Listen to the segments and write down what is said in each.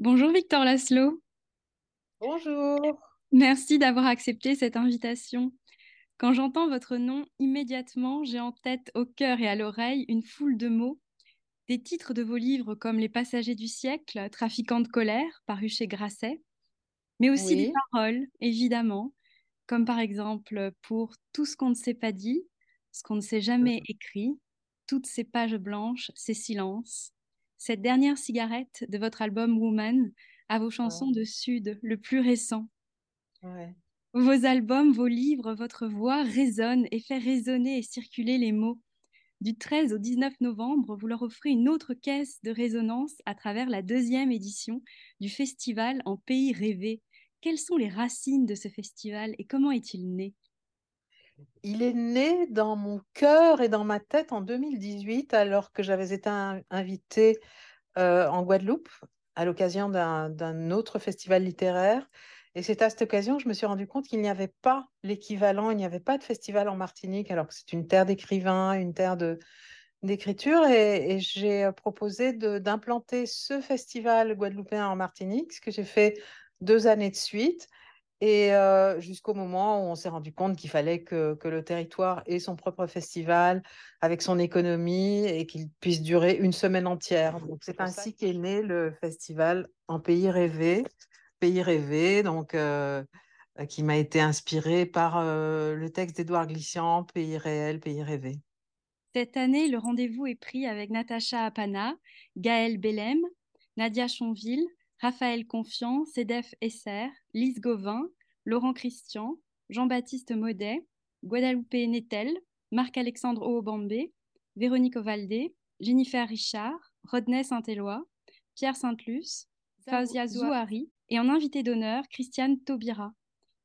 Bonjour Victor Laszlo, Bonjour. merci d'avoir accepté cette invitation. Quand j'entends votre nom, immédiatement, j'ai en tête, au cœur et à l'oreille, une foule de mots, des titres de vos livres comme Les Passagers du siècle, Trafiquants de colère, paru chez Grasset, mais aussi des paroles, évidemment, comme par exemple pour Tout ce qu'on ne s'est pas dit, ce qu'on ne s'est jamais écrit, toutes ces pages blanches, ces silences, cette dernière cigarette de votre album Woman, à vos chansons ouais, de Sud, le plus récent. ouais. Vos albums, vos livres, votre voix résonnent et fait résonner et circuler les mots. Du 13 au 19 novembre, vous leur offrez une autre caisse de résonance à travers la deuxième édition du festival En Pays Rêvé. Quelles sont les racines de ce festival et comment est-il né? Il est né dans mon cœur et dans ma tête en 2018, alors que j'avais été in- invitée euh, en Guadeloupe à l'occasion d'un autre festival littéraire. Et c'est à cette occasion que je me suis rendu compte qu'il n'y avait pas l'équivalent, il n'y avait pas de festival en Martinique, alors que c'est une terre d'écrivains, une terre d'écriture. Et, et j'ai euh, proposé d'implanter ce festival guadeloupéen en Martinique, ce que j'ai fait deux années de suite. Et euh, jusqu'au moment où on s'est rendu compte qu'il fallait que, que le territoire ait son propre festival avec son économie et qu'il puisse durer une semaine entière. Donc c'est ainsi qu'est né le festival En Pays Rêvé. Pays Rêvé, donc euh, qui m'a été inspiré par euh, le texte d'Édouard Glissant, Pays réel, Pays rêvé. Cette année, le rendez-vous est pris avec Natacha Apana, Gaël Bellem, Nadia Chonville, Raphaël Confiant, Cédef Esser, Lise Gauvin, Laurent Christian, Jean-Baptiste Maudet, Guadalupe Nettel, Marc-Alexandre Oobambe, Véronique Ovaldé, Jennifer Richard, Rodney Saint-Éloi, Pierre Sainte-Luce, Fauzia Zouari et en invité d'honneur, Christiane Taubira.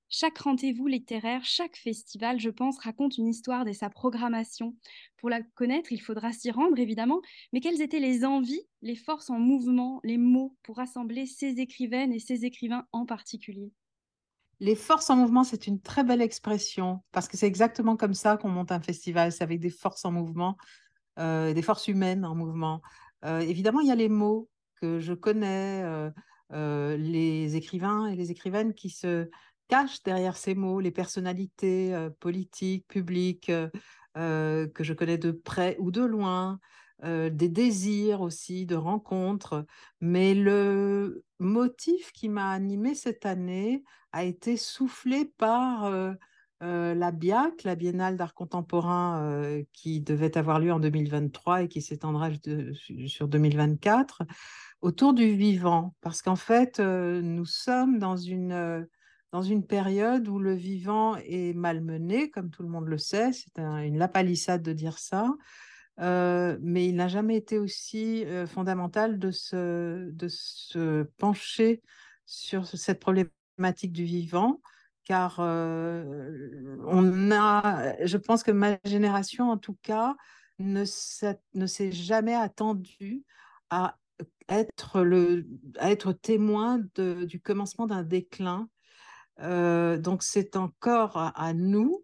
Chaque rendez-vous littéraire, chaque festival, je pense, raconte une histoire de sa programmation. Pour la connaître, il faudra s'y rendre, évidemment, mais quelles étaient les envies, les forces en mouvement, les mots pour rassembler ces écrivaines et ces écrivains en particulier? Les forces en mouvement, c'est une très belle expression parce que c'est exactement comme ça qu'on monte un festival, c'est avec des forces en mouvement, euh, des forces humaines en mouvement. Euh, évidemment, il y a les mots que je connais, euh, les écrivains et les écrivaines qui se cachent derrière ces mots, les personnalités euh, politiques, publiques euh, euh, que je connais de près ou de loin, des désirs aussi de rencontres. Mais le motif qui m'a animé cette année a été soufflé par la BIAC, la Biennale d'art contemporain, qui devait avoir lieu en 2023 et qui s'étendra sur 2024, autour du vivant. Parce qu'en fait, nous sommes dans une, dans une période où le vivant est malmené, comme tout le monde le sait. C'est un- une lapalissade de dire ça. Euh, mais il n'a jamais été aussi euh, fondamental de se, pencher sur cette problématique du vivant, car euh, on a, je pense que ma génération, en tout cas, ne s'est, jamais attendue à être, témoin du commencement d'un déclin. Euh, donc c'est encore à, nous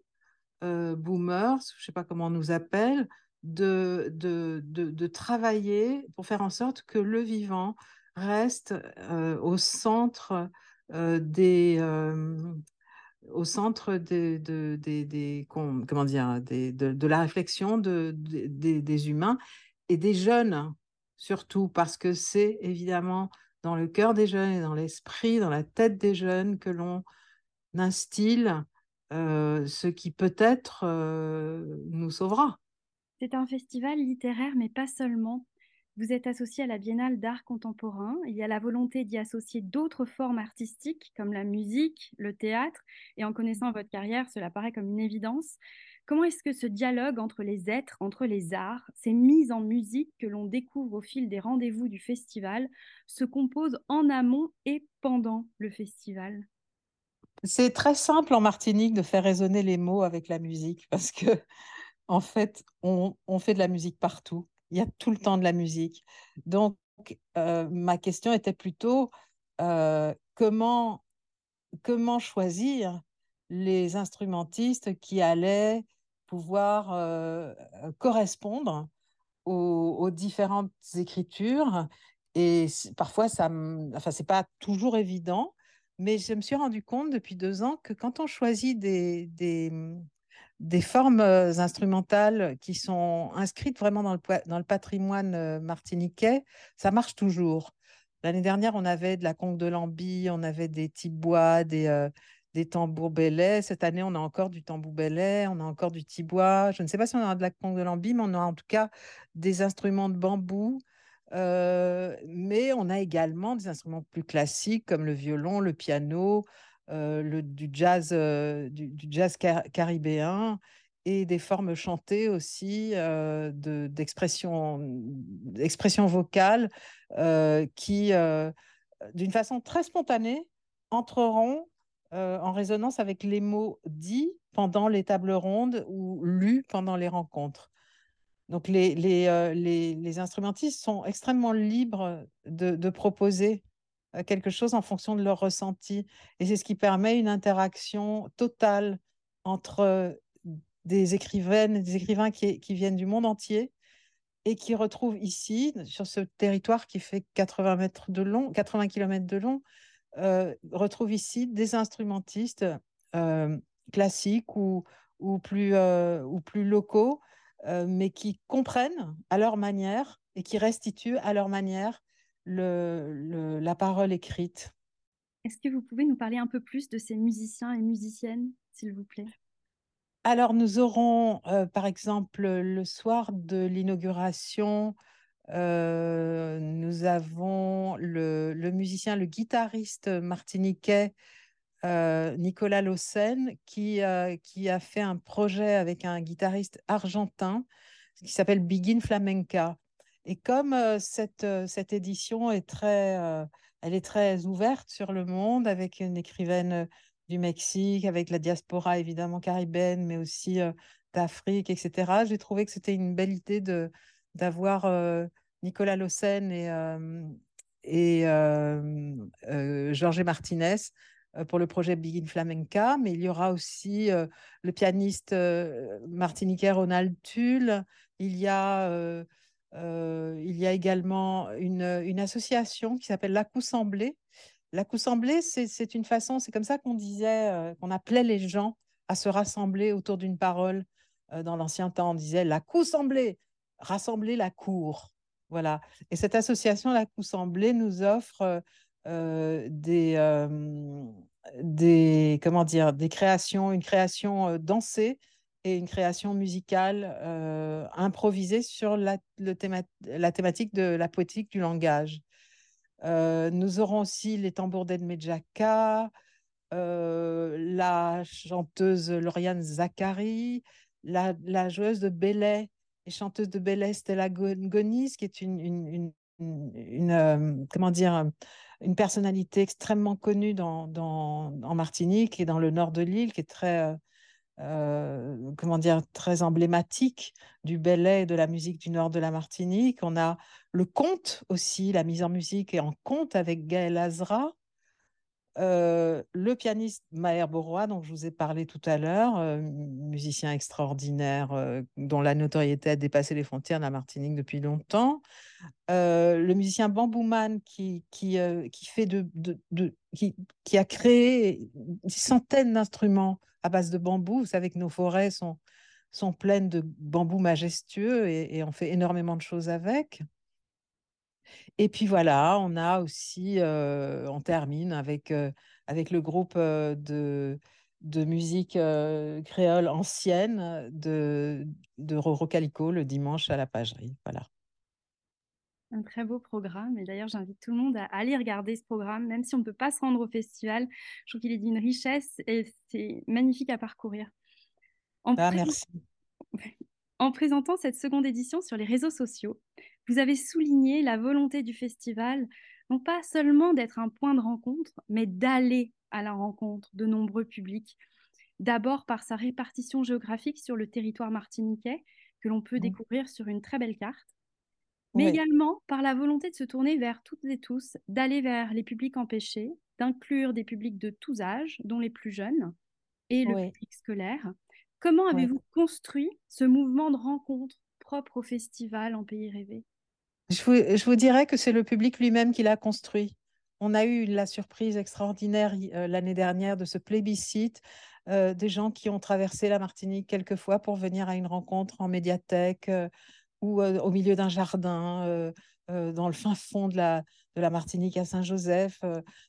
euh, boomers, je ne sais pas comment on nous appelle, de, de, de, travailler pour faire en sorte que le vivant reste euh, au centre des, au centre des, de, des, des- com- comment dire, de, la réflexion de, de- des, des humains et des jeunes, surtout, parce que c'est évidemment dans le cœur des jeunes et dans l'esprit, dans la tête des jeunes que l'on instille euh, ce qui peut-être euh, nous sauvera. C'est un festival littéraire, mais pas seulement. Vous êtes associé à la Biennale d'art contemporain. Il y a la volonté d'y associer d'autres formes artistiques comme la musique, le théâtre, et en connaissant votre carrière, cela paraît comme une évidence. Comment est-ce que ce dialogue entre les êtres, entre les arts, ces mises en musique que l'on découvre au fil des rendez-vous du festival, se compose en amont et pendant le festival? C'est très simple en Martinique de faire résonner les mots avec la musique parce que, en fait, on, fait de la musique partout. Il y a tout le temps de la musique. Donc, euh, ma question était plutôt euh, comment, comment choisir les instrumentistes qui allaient pouvoir euh, correspondre aux, aux différentes écritures? Et parfois, ça, enfin, c'est pas toujours évident, mais je me suis rendu compte depuis deux ans que quand on choisit des, des, des formes instrumentales qui sont inscrites vraiment dans le, dans le patrimoine martiniquais, ça marche toujours. L'année dernière, on avait de la conque de lambi, on avait des tibois, des, des tambours belais. Cette année, on a encore du tambour belais, on a encore du tibois. Je ne sais pas si on a de la conque de lambi, mais on a en tout cas des instruments de bambou. Euh, mais on a également des instruments plus classiques comme le violon, le piano, euh, le, du jazz, euh, du, jazz caribéen et des formes chantées aussi d'expression de, vocale qui, d'une façon très spontanée, entreront en résonance avec les mots dits pendant les tables rondes ou lus pendant les rencontres. Donc les, euh, les, les, instrumentistes sont extrêmement libres de, proposer euh, quelque chose en fonction de leur ressenti. Et c'est ce qui permet une interaction totale entre des écrivaines des écrivains qui, qui, viennent du monde entier et qui retrouvent ici, sur ce territoire qui fait 80, mètres de long, 80 km de long, euh, retrouvent ici des instrumentistes euh, classiques ou, ou, plus, ou plus locaux euh, mais qui comprennent à leur manière et qui restituent à leur manière le, la parole écrite. Est-ce que vous pouvez nous parler un peu plus de ces musiciens et musiciennes, s'il vous plaît? Alors, nous aurons, euh, par exemple, le soir de l'inauguration, euh, nous avons le, le, musicien, le guitariste martiniquais euh, Nicolas Lossen, qui, euh, qui a fait un projet avec un guitariste argentin qui s'appelle Begin Flamenca. Et comme euh, cette, cette édition est très, elle est très ouverte sur le monde, avec une écrivaine du Mexique, avec la diaspora évidemment caribéenne, mais aussi d'Afrique, etc., j'ai trouvé que c'était une belle idée de, d'avoir Nicolas Lossen et, et Jorge Martinez pour le projet Begin Flamenca, mais il y aura aussi euh, le pianiste euh, martiniquais Ronald Tulle. Il y a, il y a également une, association qui s'appelle La Coussemblée. La Coussemblée, c'est une façon, c'est comme ça qu'on disait, qu'on appelait les gens à se rassembler autour d'une parole. dans l'ancien temps, on disait la Coussemblée, rassembler la cour. Voilà. Et cette association, la Coussemblée, nous offre euh, des, euh, des, comment dire, des créations, une création euh, dansée et une création musicale improvisée sur la, le la thématique de la poétique du langage. nous aurons aussi les tambours d'Edmejaka, la chanteuse Lauriane Zachary, la, la joueuse de Belay et chanteuse de Belay Stella Gonis, qui est une, une, une, une comment dire, une personnalité extrêmement connue en Martinique et dans le nord de l'île, qui est très, euh, euh, comment dire, très emblématique du ballet et de la musique du nord de la Martinique. On a le conte aussi, la mise en musique et en conte avec Gaël Azra. Euh, le pianiste Maher Borois, dont je vous ai parlé tout à l'heure, musicien extraordinaire dont la notoriété a dépassé les frontières de la Martinique depuis longtemps. Euh, le musicien Bambouman qui, qui, euh, qui, fait de, de, qui, qui, a créé des centaines d'instruments à base de bambou. Vous savez que nos forêts sont, sont pleines de bambous majestueux et, on fait énormément de choses avec. Et puis voilà, on a aussi, euh, on termine avec, avec le groupe de, de musique créole ancienne de, de Roro Calico le dimanche à la pagerie. Voilà un très beau programme. Et d'ailleurs, j'invite tout le monde à aller regarder ce programme, même si on ne peut pas se rendre au festival. Je trouve qu'il est d'une richesse et c'est magnifique à parcourir. En, ah, merci. en présentant cette seconde édition sur les réseaux sociaux, vous avez souligné la volonté du festival, non pas seulement d'être un point de rencontre, mais d'aller à la rencontre de nombreux publics. D'abord par sa répartition géographique sur le territoire martiniquais, que l'on peut mmh. découvrir sur une très belle carte mais également par la volonté de se tourner vers toutes et tous, d'aller vers les publics empêchés, d'inclure des publics de tous âges, dont les plus jeunes, et le public scolaire. Comment avez-vous construit ce mouvement de rencontre propre au festival en Pays Rêvé? Je vous, dirais que c'est le public lui-même qui l'a construit. On a eu la surprise extraordinaire euh, l'année dernière de ce plébiscite, euh, des gens qui ont traversé la Martinique quelquefois pour venir à une rencontre en médiathèque euh, ou au milieu d'un jardin, dans le fin fond de la, Martinique à Saint-Joseph.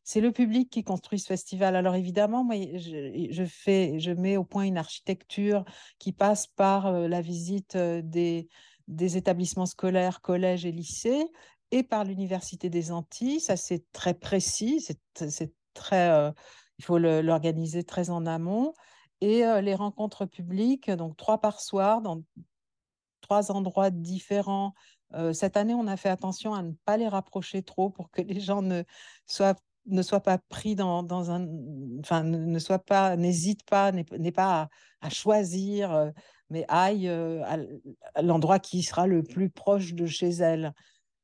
C'est le public qui construit ce festival. Alors évidemment, moi, je, fais, je mets au point une architecture qui passe par la visite des, des établissements scolaires, collèges et lycées, et par l'Université des Antilles. Ça, c'est très précis, c'est très, euh, il faut l'organiser très en amont. Et euh, les rencontres publiques, donc trois par soir, dans trois endroits différents. Euh, cette année, on a fait attention à ne pas les rapprocher trop pour que les gens ne soient, ne soient pas pris dans, dans un. Enfin, ne, soient pas, n'hésitent pas, n'aient pas à, choisir, mais aillent euh, à, l'endroit qui sera le plus proche de chez elles.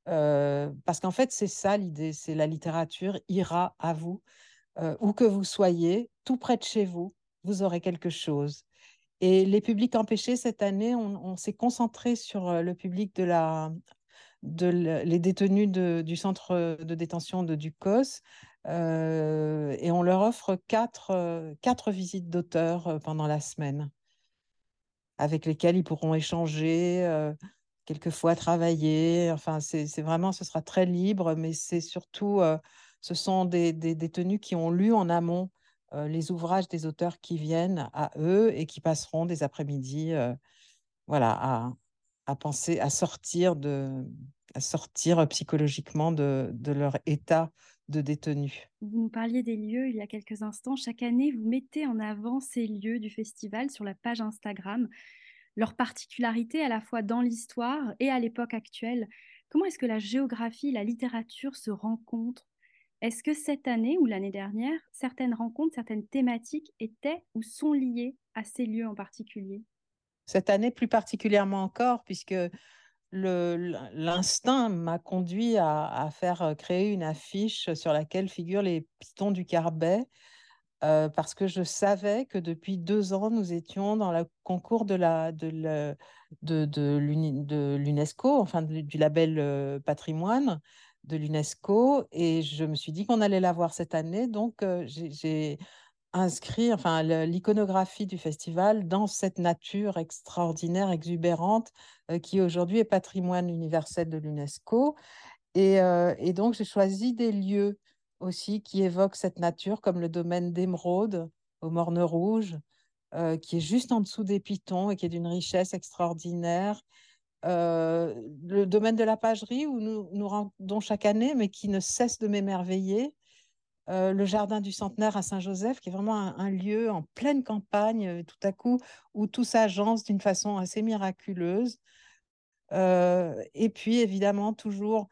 Euh, parce qu'en fait, c'est ça l'idée, c'est la littérature ira à vous, euh, où que vous soyez, tout près de chez vous, vous aurez quelque chose. Et les publics empêchés, cette année, on, s'est concentré sur le public de la, de les détenus du centre de détention de Ducos. et on leur offre quatre, quatre visites d'auteurs pendant la semaine, avec lesquels ils pourront échanger, euh, quelquefois travailler. Enfin, c'est vraiment, ce sera très libre, mais c'est surtout, euh, ce sont des, des détenus qui ont lu en amont euh, les ouvrages des auteurs qui viennent à eux et qui passeront des après-midi voilà, à, à penser, à sortir, de, à sortir psychologiquement de, leur état de détenu. Vous nous parliez des lieux il y a quelques instants. Chaque année, vous mettez en avant ces lieux du festival sur la page Instagram, leur particularité à la fois dans l'histoire et à l'époque actuelle. Comment est-ce que la géographie, la littérature se rencontrent? Est-ce que cette année ou l'année dernière, certaines rencontres, certaines thématiques étaient ou sont liées à ces lieux en particulier? Cette année, plus particulièrement encore, puisque l'instinct m'a conduit à, faire euh, créer une affiche sur laquelle figurent les pitons du Carbet, euh, parce que je savais que depuis deux ans, nous étions dans le concours de la, de l'UNESCO, enfin du label euh, patrimoine de l'UNESCO, et je me suis dit qu'on allait l'avoir cette année, donc j'ai j'ai inscrit enfin, l'iconographie du festival dans cette nature extraordinaire, exubérante, euh, qui aujourd'hui est patrimoine universel de l'UNESCO. Et, euh, et donc, j'ai choisi des lieux aussi qui évoquent cette nature, comme le domaine d'Émeraude au Morne Rouge, euh, qui est juste en dessous des Pitons et qui est d'une richesse extraordinaire. Le domaine de la pagerie, où nous nous rendons chaque année, mais qui ne cesse de m'émerveiller. Euh, le jardin du centenaire à Saint-Joseph, qui est vraiment un, lieu en pleine campagne, euh, tout à coup, où tout s'agence d'une façon assez miraculeuse. Euh, et puis, évidemment, toujours,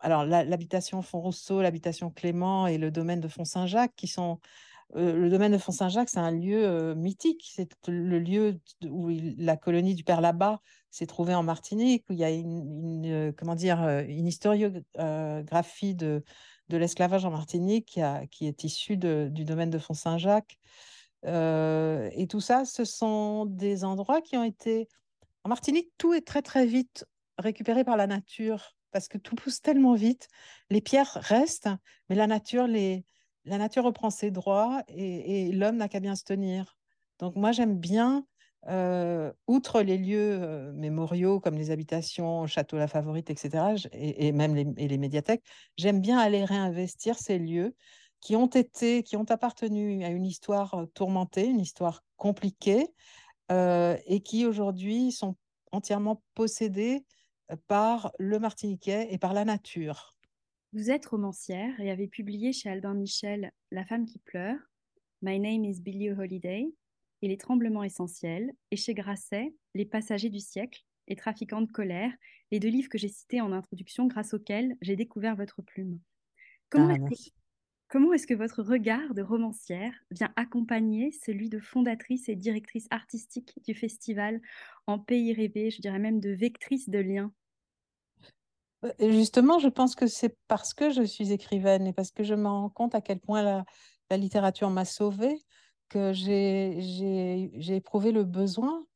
alors l'habitation Font-Rousseau, l'habitation Clément et le domaine de Font-Saint-Jacques, qui sont. le domaine de Font-Saint-Jacques, c'est un lieu mythique. C'est le lieu où la colonie du Père Labat s'est trouvée en Martinique, où il y a une, comment dire, une historiographie de, de l'esclavage en Martinique qui, est issue de- du domaine de Font-Saint-Jacques. Euh, et tout ça, ce sont des endroits qui ont été en Martinique, tout est très très vite récupéré par la nature parce que tout pousse tellement vite. Les pierres restent, mais la nature, les... la nature reprend ses droits et l'homme n'a qu'à bien se tenir. Donc moi, j'aime bien, outre les lieux mémoriaux comme les habitations, Château La Favorite, etc., et, même les, et les médiathèques, j'aime bien aller réinvestir ces lieux qui ont été, qui ont appartenu à une histoire tourmentée, une histoire compliquée, et qui aujourd'hui sont entièrement possédés par le Martiniquais et par la nature. Vous êtes romancière et avez publié chez Albin Michel La femme qui pleure, My name is Billie Holiday et Les tremblements essentiels, et chez Grasset Les passagers du siècle et Trafiquants de colère, les deux livres que j'ai cités en introduction grâce auxquels j'ai découvert votre plume. Comment Ah, est-ce que, comment est-ce que votre regard de romancière vient accompagner celui de fondatrice et directrice artistique du festival en pays rêvé, je dirais même de vectrice de liens? Euh, Justement, je pense que c'est parce que je suis écrivaine et parce que je me rends compte à quel point la, la littérature m'a sauvée que j'ai, éprouvé le besoin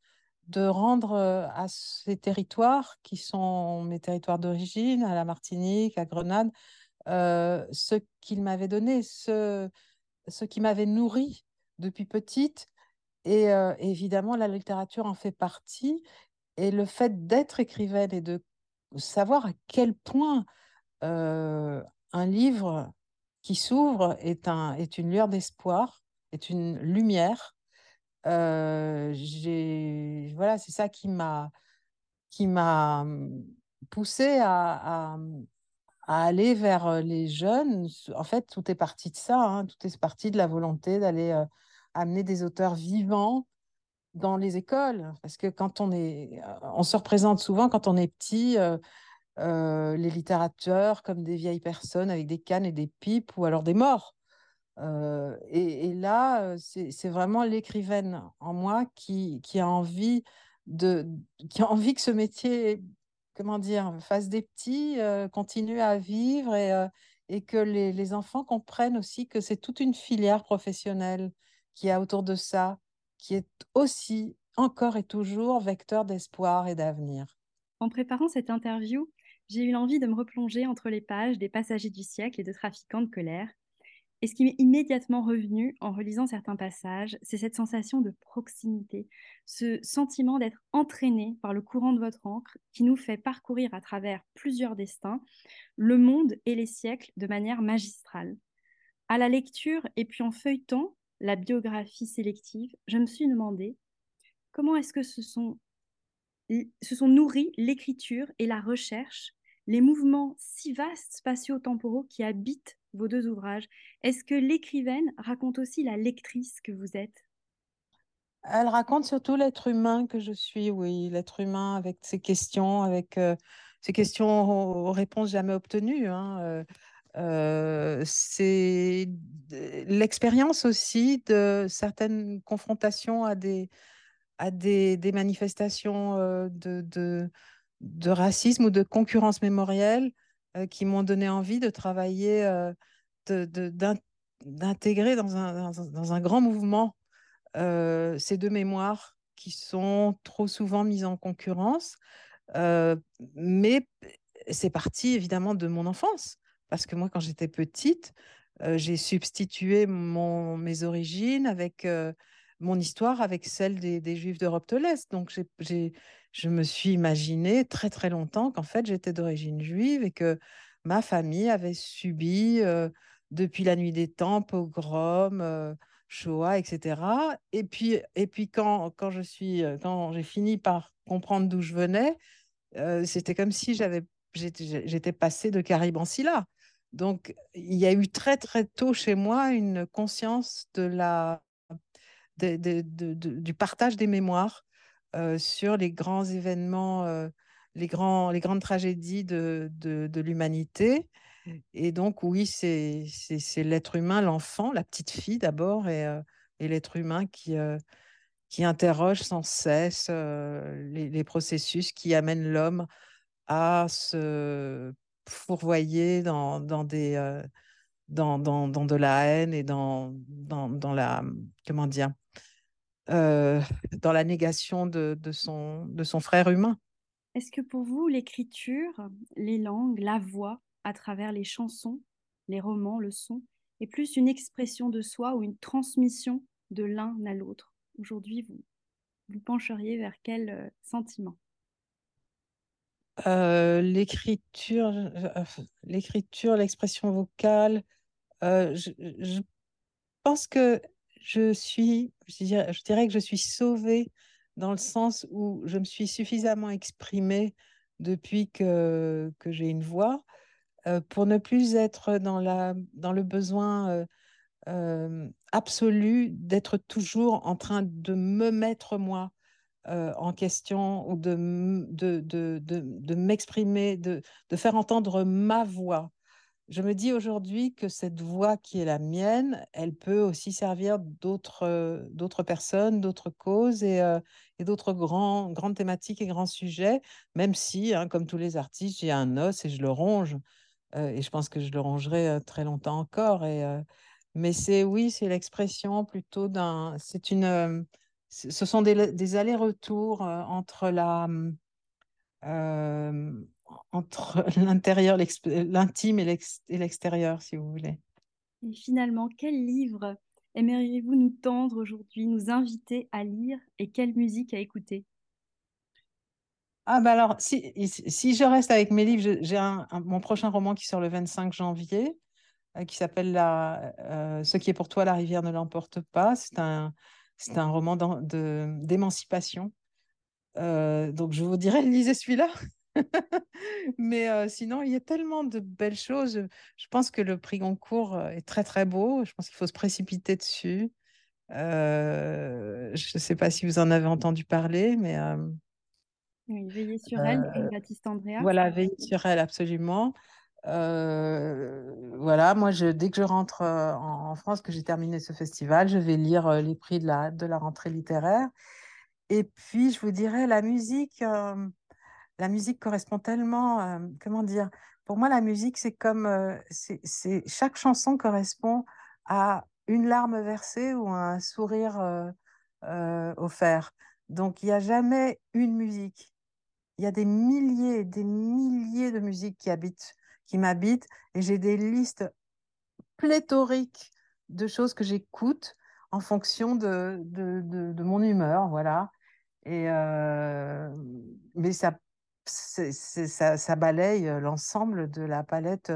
de rendre à ces territoires qui sont mes territoires d'origine, à la Martinique, à Grenade, ce qu'ils m'avaient donné, ce, ce qui m'avait nourri depuis petite. Et évidemment, la littérature en fait partie. Et le fait d'être écrivaine et de savoir à quel point un livre qui s'ouvre est, un, est une lueur d'espoir, est une lumière. voilà, c'est ça qui m'a qui m'a hum, poussé à, à, aller vers les jeunes. En fait, tout est parti de ça, hein. tout est parti de la volonté d'aller amener des auteurs vivants dans les écoles. Parce que quand on est, on se représente souvent quand on est petit, euh, les littérateurs comme des vieilles personnes avec des cannes et des pipes ou alors des morts. Et, là, c'est vraiment l'écrivaine en moi qui, a envie de, qui a envie que ce métier, comment dire, fasse des petits, continue à vivre et, que les, les, enfants comprennent aussi que c'est toute une filière professionnelle qui a autour de ça, qui est aussi encore et toujours vecteur d'espoir et d'avenir. En préparant cette interview, j'ai eu l'envie de me replonger entre les pages des Passagers du siècle et de Trafiquants de colère. Et ce qui m'est immédiatement revenu en relisant certains passages, c'est cette sensation de proximité, ce sentiment d'être entraîné par le courant de votre encre qui nous fait parcourir à travers plusieurs destins, le monde et les siècles de manière magistrale. À la lecture et puis en feuilletant la biographie sélective, je me suis demandé comment est-ce que ce sont se sont nourris l'écriture et la recherche, les mouvements si vastes spatio-temporaux qui habitent vos deux ouvrages. Est-ce que l'écrivaine raconte aussi la lectrice que vous êtes? Elle raconte surtout l'être humain que je suis, oui, l'être humain avec ses questions, avec euh, ses questions aux, réponses jamais obtenues. Hein, euh, euh, c'est l'expérience aussi de certaines confrontations à des, manifestations de, de, racisme ou de concurrence mémorielle qui m'ont donné envie de travailler, euh, d'intégrer dans un, grand mouvement ces deux mémoires qui sont trop souvent mises en concurrence. mais c'est parti évidemment de mon enfance, parce que moi, quand j'étais petite, j'ai substitué mes origines avec mon histoire avec celle des, Juifs d'Europe de l'Est. Donc, j'ai, je me suis imaginé très, très longtemps qu'en fait, j'étais d'origine juive et que ma famille avait subi, depuis la nuit des temps, pogrom, euh, Shoah, etc. Et puis, et puis quand, quand, je suis, quand j'ai fini par comprendre d'où je venais, c'était comme si j'avais, j'étais passée de Caribe en Scylla. Donc, il y a eu très, très tôt chez moi une conscience de la du partage des mémoires sur les grands événements, euh, les, grands, les grandes tragédies de, de, l'humanité. Et donc, oui, c'est l'être humain, l'enfant, la petite fille d'abord, et, euh, et l'être humain qui, qui interroge sans cesse les, processus qui amènent l'homme à se fourvoyer dans, dans des dans, dans, dans, de la haine et dans, dans la comment dire euh, dans la négation de, de, son, de son frère humain. Est-ce que pour vous, l'écriture, les langues, la voix, à travers les chansons, les romans, le son, est plus une expression de soi ou une transmission de l'un à l'autre? Aujourd'hui, vous vous pencheriez vers quel euh, sentiment? Euh, l'écriture, l'écriture, l'expression vocale. je, je, pense que je suis, je dirais, que je suis sauvée dans le sens où je me suis suffisamment exprimée depuis que, que j'ai une voix euh, pour ne plus être dans, la, dans le besoin euh, euh, absolu d'être toujours en train de me mettre moi en question ou de, de, de, de m'exprimer, de, de faire entendre ma voix je me dis aujourd'hui que cette voix qui est la mienne, elle peut aussi servir d'autres euh, personnes, d'autres causes et, euh, et d'autres grands, grandes thématiques et grands sujets, même si, hein, comme tous les artistes, j'ai un os et je le ronge. Euh, et je pense que je le rongerai très longtemps encore. Et, mais c'est oui, c'est l'expression plutôt d'un. C'est ce sont des allers-retours entre la entre l'intérieur, l'intime et l'extérieur, si vous voulez. Et finalement, quel livre aimeriez-vous nous tendre aujourd'hui, nous inviter à lire et quelle musique à écouter? Ah bah alors, si, si je reste avec mes livres, j'ai mon prochain roman qui sort le 25 janvier, euh, qui s'appelle euh, Ce qui est pour toi, la rivière ne l'emporte pas. C'est un, c'est un roman d'émancipation. Euh, donc je vous dirais, lisez celui-là. Mais sinon, il y a tellement de belles choses. Je pense que le prix Goncourt est très très beau. Je pense qu'il faut se précipiter dessus. je ne sais pas si vous en avez entendu parler, mais oui, Veiller sur elle, Baptiste Andrea. Voilà, Veiller sur elle, absolument. voilà, moi, je, dès que je rentre en, France, que j'ai terminé ce festival, je vais lire les prix de la, de la rentrée littéraire. Et puis, je vous dirais, la musique, la musique correspond tellement, comment dire, pour moi, la musique, c'est comme, c'est, chaque chanson correspond à une larme versée ou un sourire offert. Donc, il n'y a jamais une musique il y a des milliers, des milliers de musiques qui habitent, qui m'habitent, et j'ai des listes pléthoriques de choses que j'écoute en fonction de, de, mon humeur, voilà. Et euh, mais ça, ça, balaye l'ensemble de la palette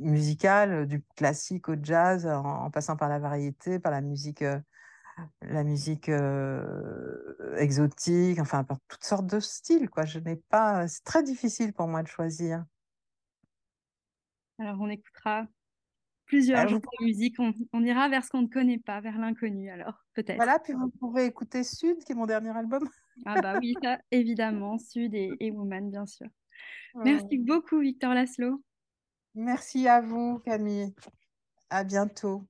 musicale, du classique au jazz, en, passant par la variété, par la musique la musique exotique, enfin, par toutes sortes de styles. Je n'ai pas, c'est très difficile pour moi de choisir. Alors, on écoutera plusieurs genres de musique. On, ira vers ce qu'on ne connaît pas, vers l'inconnu, alors, peut-être. Voilà, puis vous pouvez écouter Sud, qui est mon dernier album. ah bah oui, ça, évidemment, Sud et, et Woman, bien sûr. Merci beaucoup, Victor Laszlo. Merci à vous, Camille. À bientôt.